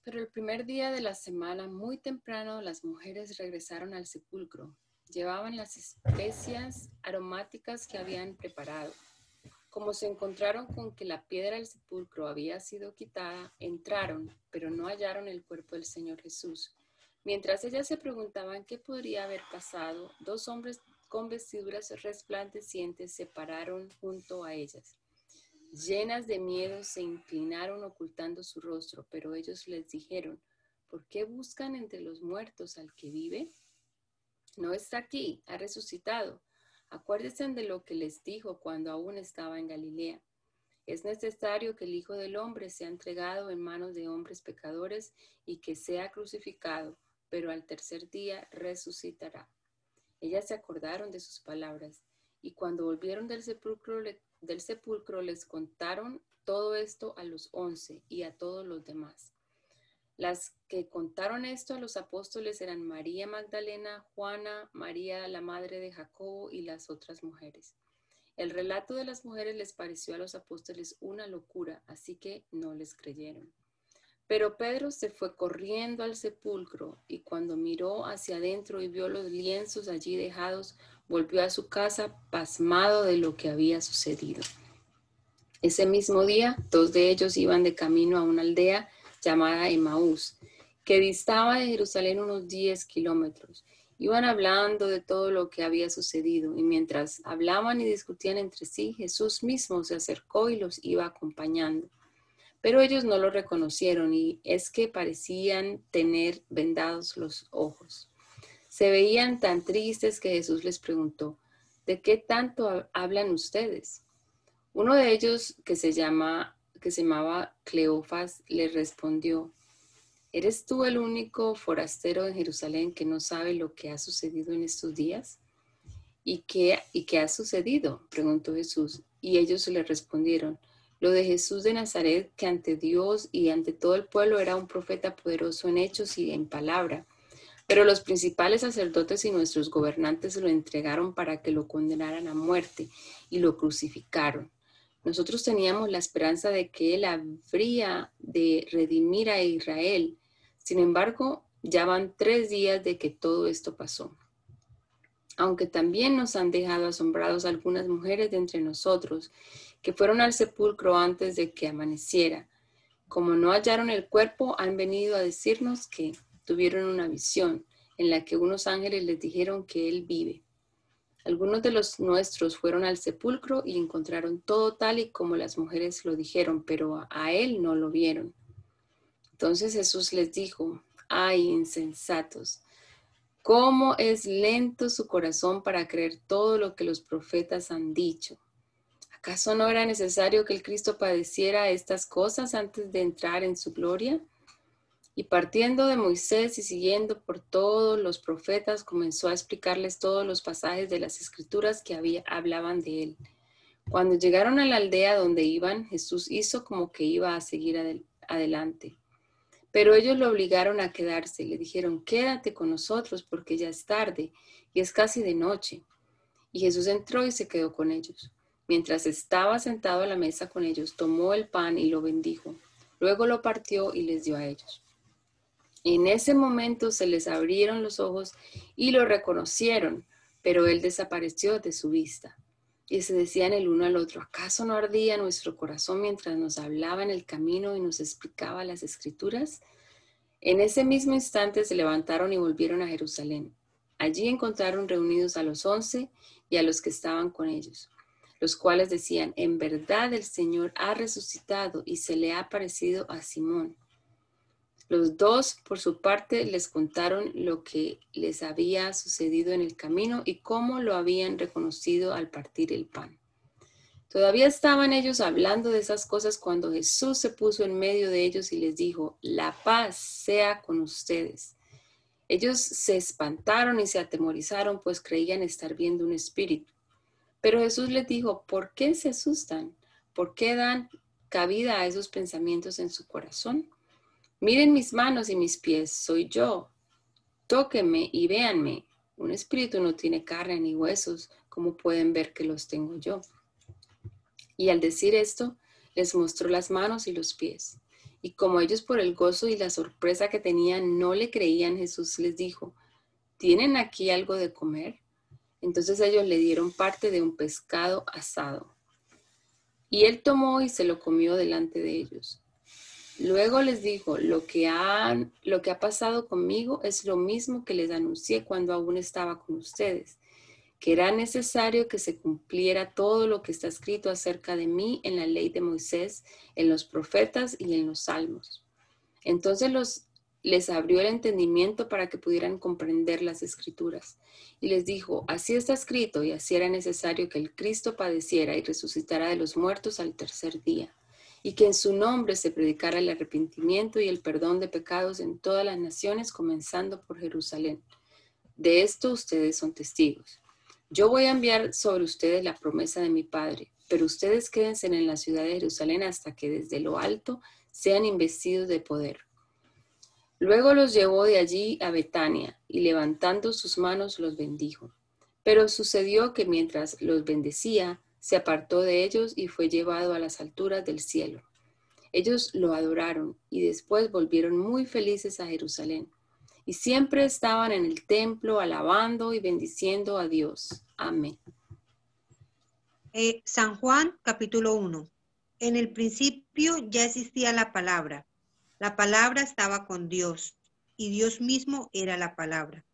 Pero el primer día de la semana, muy temprano, las mujeres regresaron al sepulcro. Llevaban las especias aromáticas que habían preparado. Como se encontraron con que la piedra del sepulcro había sido quitada, entraron, pero no hallaron el cuerpo del Señor Jesús. Mientras ellas se preguntaban qué podría haber pasado, dos hombres con vestiduras resplandecientes se pararon junto a ellas. Llenas de miedo se inclinaron ocultando su rostro, pero ellos les dijeron, ¿por qué buscan entre los muertos al que vive? No está aquí, ha resucitado. Acuérdense de lo que les dijo cuando aún estaba en Galilea. Es necesario que el Hijo del Hombre sea entregado en manos de hombres pecadores y que sea crucificado, pero al tercer día resucitará. Ellas se acordaron de sus palabras y cuando volvieron del sepulcro, del sepulcro les contaron todo esto a los once y a todos los demás. Las que contaron esto a los apóstoles eran María Magdalena, Juana, María la madre de Jacobo y las otras mujeres. El relato de las mujeres les pareció a los apóstoles una locura, así que no les creyeron. Pero Pedro se fue corriendo al sepulcro y cuando miró hacia adentro y vio los lienzos allí dejados, volvió a su casa pasmado de lo que había sucedido. Ese mismo día, dos de ellos iban de camino a una aldea llamada Emaús, que distaba de Jerusalén unos 10 kilómetros. Iban hablando de todo lo que había sucedido y mientras hablaban y discutían entre sí, Jesús mismo se acercó y los iba acompañando. Pero ellos no lo reconocieron y es que parecían tener vendados los ojos. Se veían tan tristes que Jesús les preguntó, ¿de qué tanto hablan ustedes? Uno de ellos, que se llama que se llamaba Cleofas, le respondió, ¿eres tú el único forastero en Jerusalén que no sabe lo que ha sucedido en estos días? ¿Y qué, ¿Y qué ha sucedido? preguntó Jesús. Y ellos le respondieron, lo de Jesús de Nazaret, que ante Dios y ante todo el pueblo era un profeta poderoso en hechos y en palabra. Pero los principales sacerdotes y nuestros gobernantes lo entregaron para que lo condenaran a muerte y lo crucificaron. Nosotros teníamos la esperanza de que Él habría de redimir a Israel. Sin embargo, ya van tres días de que todo esto pasó. Aunque también nos han dejado asombrados algunas mujeres de entre nosotros que fueron al sepulcro antes de que amaneciera. Como no hallaron el cuerpo, han venido a decirnos que tuvieron una visión en la que unos ángeles les dijeron que Él vive. Algunos de los nuestros fueron al sepulcro y encontraron todo tal y como las mujeres lo dijeron, pero a él no lo vieron. Entonces Jesús les dijo, ay, insensatos, cómo es lento su corazón para creer todo lo que los profetas han dicho. ¿Acaso no era necesario que el Cristo padeciera estas cosas antes de entrar en su gloria? Y partiendo de Moisés y siguiendo por todos los profetas, comenzó a explicarles todos los pasajes de las escrituras que hablaban de él. Cuando llegaron a la aldea donde iban, Jesús hizo como que iba a seguir adelante. Pero ellos lo obligaron a quedarse. Le dijeron, quédate con nosotros porque ya es tarde y es casi de noche. Y Jesús entró y se quedó con ellos. Mientras estaba sentado a la mesa con ellos, tomó el pan y lo bendijo. Luego lo partió y les dio a ellos. En ese momento se les abrieron los ojos y lo reconocieron, pero él desapareció de su vista. Y se decían el uno al otro, ¿acaso no ardía nuestro corazón mientras nos hablaba en el camino y nos explicaba las escrituras? En ese mismo instante se levantaron y volvieron a Jerusalén. Allí encontraron reunidos a los once y a los que estaban con ellos, los cuales decían, en verdad el Señor ha resucitado y se le ha aparecido a Simón. Los dos, por su parte, les contaron lo que les había sucedido en el camino y cómo lo habían reconocido al partir el pan. Todavía estaban ellos hablando de esas cosas cuando Jesús se puso en medio de ellos y les dijo, la paz sea con ustedes. Ellos se espantaron y se atemorizaron, pues creían estar viendo un espíritu. Pero Jesús les dijo, ¿por qué se asustan? ¿Por qué dan cabida a esos pensamientos en su corazón? Miren mis manos y mis pies, soy yo. Tóquenme y véanme. Un espíritu no tiene carne ni huesos, como pueden ver que los tengo yo. Y al decir esto, les mostró las manos y los pies. Y como ellos por el gozo y la sorpresa que tenían no le creían, Jesús les dijo, ¿tienen aquí algo de comer? Entonces ellos le dieron parte de un pescado asado. Y él tomó y se lo comió delante de ellos. Luego les dijo, lo que, han, lo que ha pasado conmigo es lo mismo que les anuncié cuando aún estaba con ustedes, que era necesario que se cumpliera todo lo que está escrito acerca de mí en la ley de Moisés, en los profetas y en los salmos. Entonces los, les abrió el entendimiento para que pudieran comprender las escrituras. Y les dijo, así está escrito y así era necesario que el Cristo padeciera y resucitara de los muertos al tercer día y que en su nombre se predicara el arrepentimiento y el perdón de pecados en todas las naciones, comenzando por Jerusalén. De esto ustedes son testigos. Yo voy a enviar sobre ustedes la promesa de mi Padre, pero ustedes quédense en la ciudad de Jerusalén hasta que desde lo alto sean investidos de poder. Luego los llevó de allí a Betania y levantando sus manos los bendijo. Pero sucedió que mientras los bendecía, se apartó de ellos y fue llevado a las alturas del cielo. Ellos lo adoraron y después volvieron muy felices a Jerusalén. Y siempre estaban en el templo alabando y bendiciendo a Dios. Amén. Eh, San Juan capítulo 1. En el principio ya existía la palabra. La palabra estaba con Dios y Dios mismo era la palabra.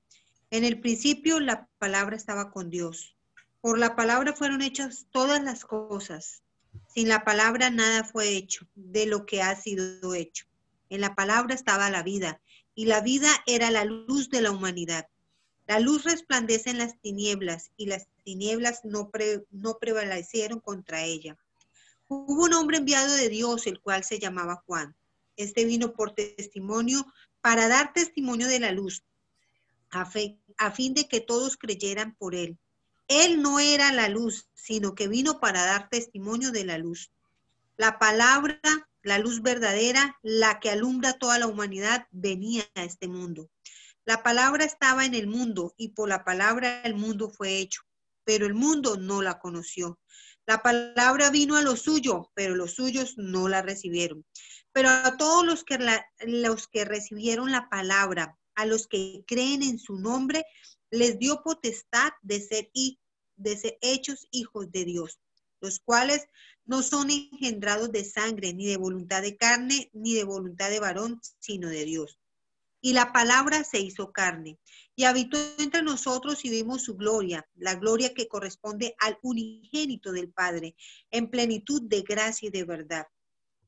En el principio la palabra estaba con Dios. Por la palabra fueron hechas todas las cosas. Sin la palabra nada fue hecho de lo que ha sido hecho. En la palabra estaba la vida, y la vida era la luz de la humanidad. La luz resplandece en las tinieblas, y las tinieblas no, no prevalecieron contra ella. Hubo un hombre enviado de Dios, el cual se llamaba Juan. Este vino por testimonio para dar testimonio de la luz, a, fin de que todos creyeran por él. Él no era la luz, sino que vino para dar testimonio de la luz. La palabra, la luz verdadera, la que alumbra toda la humanidad, venía a este mundo. La palabra estaba en el mundo y por la palabra el mundo fue hecho, pero el mundo no la conoció. La palabra vino a lo suyo, pero los suyos no la recibieron. Pero a todos los que, los que recibieron la palabra, a los que creen en su nombre, les dio potestad de ser de ser hechos hijos de Dios, los cuales no son engendrados de sangre, ni de voluntad de carne, ni de voluntad de varón, sino de Dios. Y la palabra se hizo carne y habitó entre nosotros y vimos su gloria, la gloria que corresponde al unigénito del Padre, en plenitud de gracia y de verdad.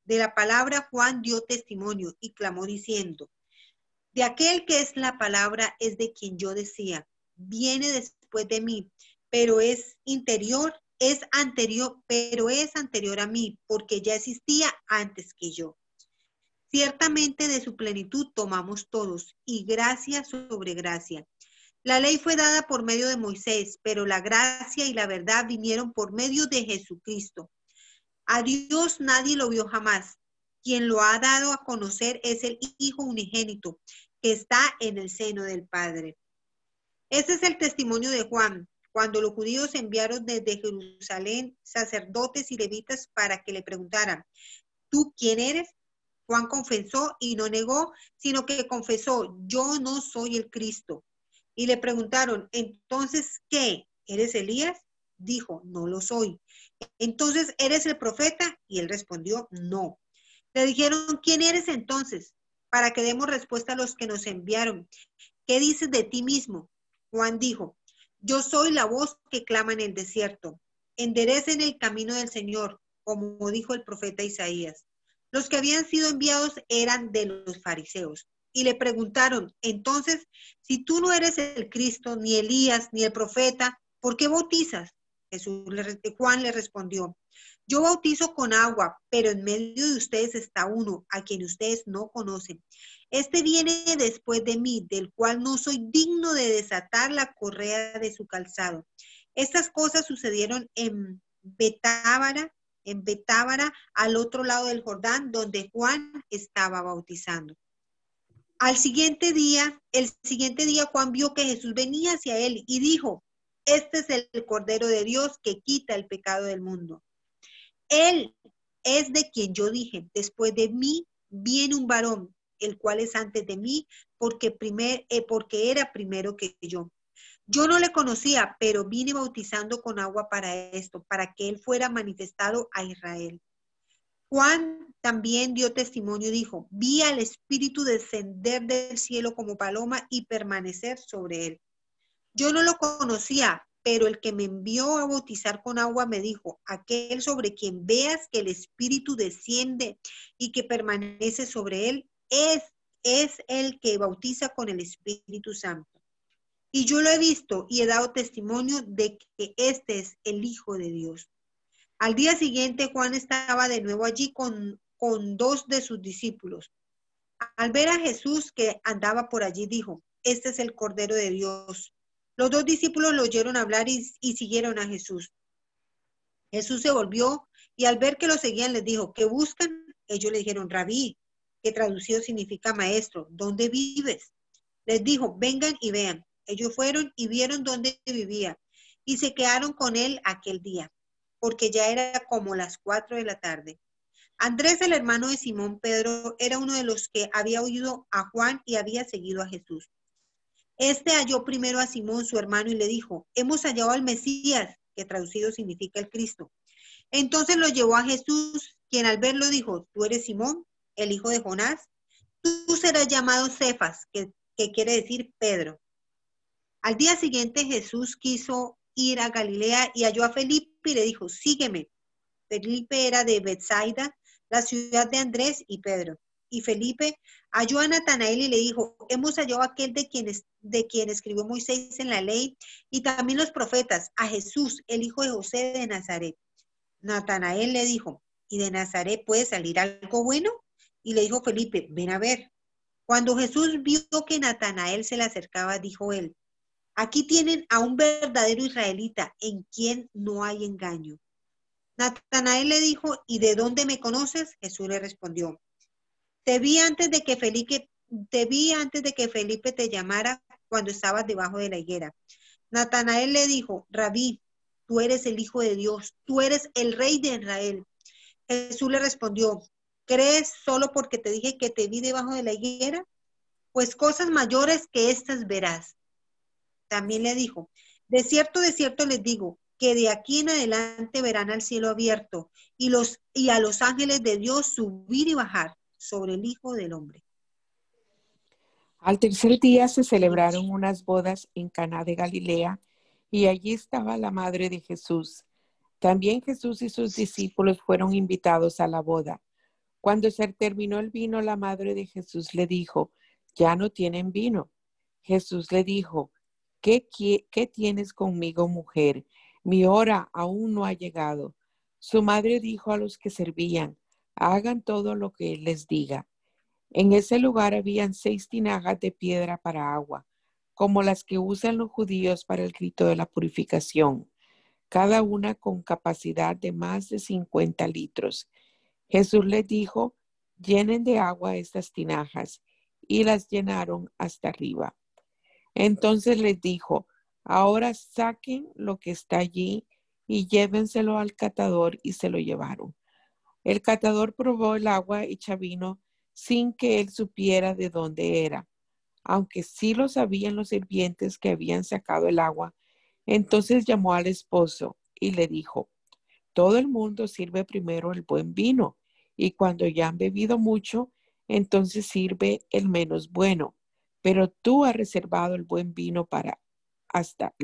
De la palabra Juan dio testimonio y clamó diciendo, de aquel que es la palabra es de quien yo decía, viene después de mí, pero es interior, es anterior, pero es anterior a mí, porque ya existía antes que yo. Ciertamente de su plenitud tomamos todos, y gracia sobre gracia. La ley fue dada por medio de Moisés, pero la gracia y la verdad vinieron por medio de Jesucristo. A Dios nadie lo vio jamás. Quien lo ha dado a conocer es el Hijo unigénito, que está en el seno del Padre. Ese es el testimonio de Juan cuando los judíos enviaron desde Jerusalén sacerdotes y levitas para que le preguntaran, ¿tú quién eres? Juan confesó y no negó, sino que confesó, yo no soy el Cristo. Y le preguntaron, entonces, ¿qué? ¿Eres Elías? Dijo, no lo soy. Entonces, ¿eres el profeta? Y él respondió, no. Le dijeron, ¿quién eres entonces? Para que demos respuesta a los que nos enviaron. ¿Qué dices de ti mismo? Juan dijo, yo soy la voz que clama en el desierto. Enderecen el camino del Señor, como dijo el profeta Isaías. Los que habían sido enviados eran de los fariseos. Y le preguntaron, entonces, si tú no eres el Cristo, ni Elías, ni el profeta, ¿por qué bautizas? Jesús le, Juan le respondió, yo bautizo con agua, pero en medio de ustedes está uno a quien ustedes no conocen. Este viene después de mí, del cual no soy digno de desatar la correa de su calzado. Estas cosas sucedieron en Betábara, en Betábara, al otro lado del Jordán, donde Juan estaba bautizando. Al siguiente día, el siguiente día Juan vio que Jesús venía hacia él y dijo, este es el Cordero de Dios que quita el pecado del mundo. Él es de quien yo dije, después de mí viene un varón, el cual es antes de mí, porque, primer, eh, porque era primero que yo. Yo no le conocía, pero vine bautizando con agua para esto, para que él fuera manifestado a Israel. Juan también dio testimonio y dijo, vi al Espíritu descender del cielo como paloma y permanecer sobre él. Yo no lo conocía, pero el que me envió a bautizar con agua me dijo, aquel sobre quien veas que el Espíritu desciende y que permanece sobre él, es, es el que bautiza con el Espíritu Santo. Y yo lo he visto y he dado testimonio de que este es el Hijo de Dios. Al día siguiente Juan estaba de nuevo allí con, con dos de sus discípulos. Al ver a Jesús que andaba por allí, dijo, este es el Cordero de Dios. Los dos discípulos lo oyeron hablar y, siguieron a Jesús. Jesús se volvió y al ver que lo seguían les dijo, ¿qué buscan? Ellos le dijeron, rabí, que traducido significa maestro, ¿dónde vives? Les dijo, vengan y vean. Ellos fueron y vieron dónde vivía y se quedaron con él aquel día, porque ya era como las cuatro de la tarde. Andrés, el hermano de Simón Pedro, era uno de los que había oído a Juan y había seguido a Jesús. Este halló primero a Simón, su hermano, y le dijo, hemos hallado al Mesías, que traducido significa el Cristo. Entonces lo llevó a Jesús, quien al verlo dijo, tú eres Simón, el hijo de Jonás, tú serás llamado Cefas, que, quiere decir Pedro. Al día siguiente Jesús quiso ir a Galilea y halló a Felipe y le dijo, sígueme. Felipe era de Bethsaida, la ciudad de Andrés y Pedro. Y Felipe halló a Natanael y le dijo, hemos hallado a aquel de quien, de quien escribió Moisés en la ley y también los profetas, a Jesús, el hijo de José de Nazaret. Natanael le dijo, ¿y de Nazaret puede salir algo bueno? Y le dijo Felipe, ven a ver. Cuando Jesús vio que Natanael se le acercaba, dijo él, Aquí tienen a un verdadero israelita en quien no hay engaño. Natanael le dijo, ¿y de dónde me conoces? Jesús le respondió, te vi antes de que Felipe, te vi antes de que Felipe te llamara cuando estabas debajo de la higuera. Natanael le dijo, Rabí, tú eres el Hijo de Dios, tú eres el Rey de Israel. Jesús le respondió, ¿crees solo porque te dije que te vi debajo de la higuera? Pues cosas mayores que estas verás. También le dijo, de cierto, de cierto les digo, que de aquí en adelante verán al cielo abierto y, los, y a los ángeles de Dios subir y bajar sobre el Hijo del Hombre. Al tercer día se celebraron unas bodas en Caná de Galilea y allí estaba la madre de Jesús. También Jesús y sus discípulos fueron invitados a la boda. Cuando se terminó el vino, la madre de Jesús le dijo, ya no tienen vino. Jesús le dijo, ¿Qué, tienes conmigo, mujer? Mi hora aún no ha llegado. Su madre dijo a los que servían, hagan todo lo que él les diga. En ese lugar habían seis tinajas de piedra para agua, como las que usan los judíos para el grito de la purificación, cada una con capacidad de más de 50 litros. Jesús les dijo, llenen de agua estas tinajas, y las llenaron hasta arriba. Entonces les dijo, ahora saquen lo que está allí y llévenselo al catador y se lo llevaron. El catador probó el agua hecha vino sin que él supiera de dónde era, aunque sí lo sabían los sirvientes que habían sacado el agua. Entonces llamó al esposo y le dijo, todo el mundo sirve primero el buen vino y cuando ya han bebido mucho, entonces sirve el menos bueno pero tú has reservado el buen vino para hasta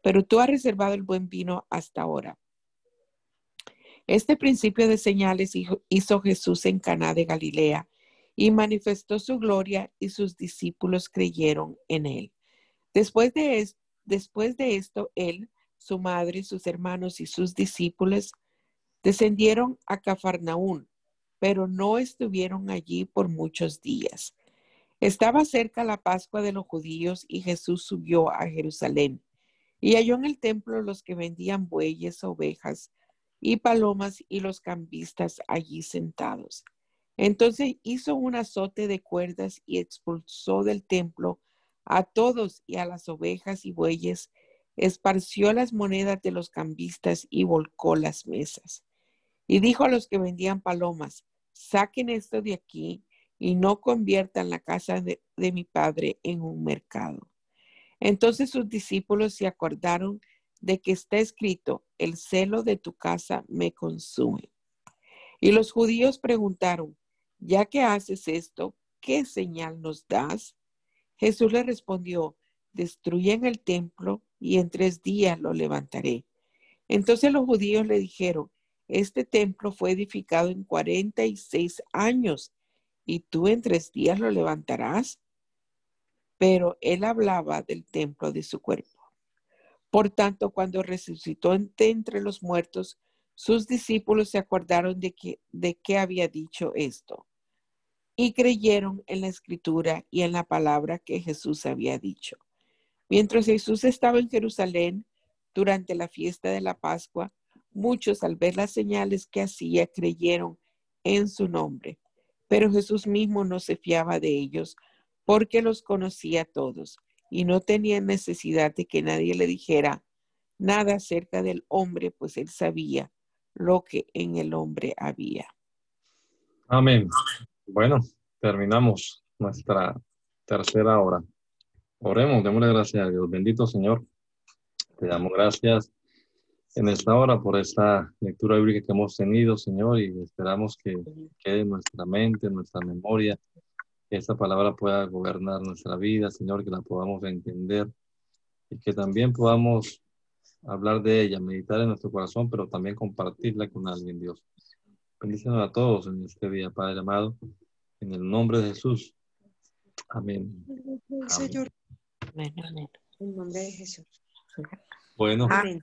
pero tú has reservado el buen vino hasta ahora. Este principio de señales hizo Jesús en Caná de Galilea y manifestó su gloria y sus discípulos creyeron en él. Después de, después de esto, él, su madre, sus hermanos y sus discípulos descendieron a Cafarnaún, pero no estuvieron allí por muchos días. Estaba cerca la Pascua de los judíos y Jesús subió a Jerusalén y halló en el templo los que vendían bueyes, ovejas y palomas y los cambistas allí sentados. Entonces hizo un azote de cuerdas y expulsó del templo a todos y a las ovejas y bueyes, esparció las monedas de los cambistas y volcó las mesas. Y dijo a los que vendían palomas, saquen esto de aquí y no conviertan la casa de, mi padre en un mercado. Entonces sus discípulos se acordaron de que está escrito, el celo de tu casa me consume. Y los judíos preguntaron, ya que haces esto, ¿qué señal nos das? Jesús le respondió, destruyen el templo y en tres días lo levantaré. Entonces los judíos le dijeron, este templo fue edificado en cuarenta y seis años y tú en tres días lo levantarás. Pero él hablaba del templo de su cuerpo. Por tanto, cuando resucitó entre los muertos, sus discípulos se acordaron de que, de había dicho esto y creyeron en la escritura y en la palabra que Jesús había dicho. Mientras Jesús estaba en Jerusalén durante la fiesta de la Pascua, muchos al ver las señales que hacía creyeron en su nombre. Pero Jesús mismo no se fiaba de ellos porque los conocía todos y no tenía necesidad de que nadie le dijera nada acerca del hombre, pues él sabía lo que en el hombre había. Amén. Bueno, terminamos nuestra tercera hora. Oremos, démosle gracias a Dios. Bendito Señor, te damos gracias en esta hora por esta lectura bíblica que hemos tenido, Señor, y esperamos que quede en nuestra mente, en nuestra memoria, que esta palabra pueda gobernar nuestra vida, Señor, que la podamos entender y que también podamos hablar de ella, meditar en nuestro corazón, pero también compartirla con alguien, Dios. Bendiciones a todos en este día, Padre amado, en el nombre de Jesús. Amén. Señor. Amén. En nombre de Jesús. Bueno. Amén.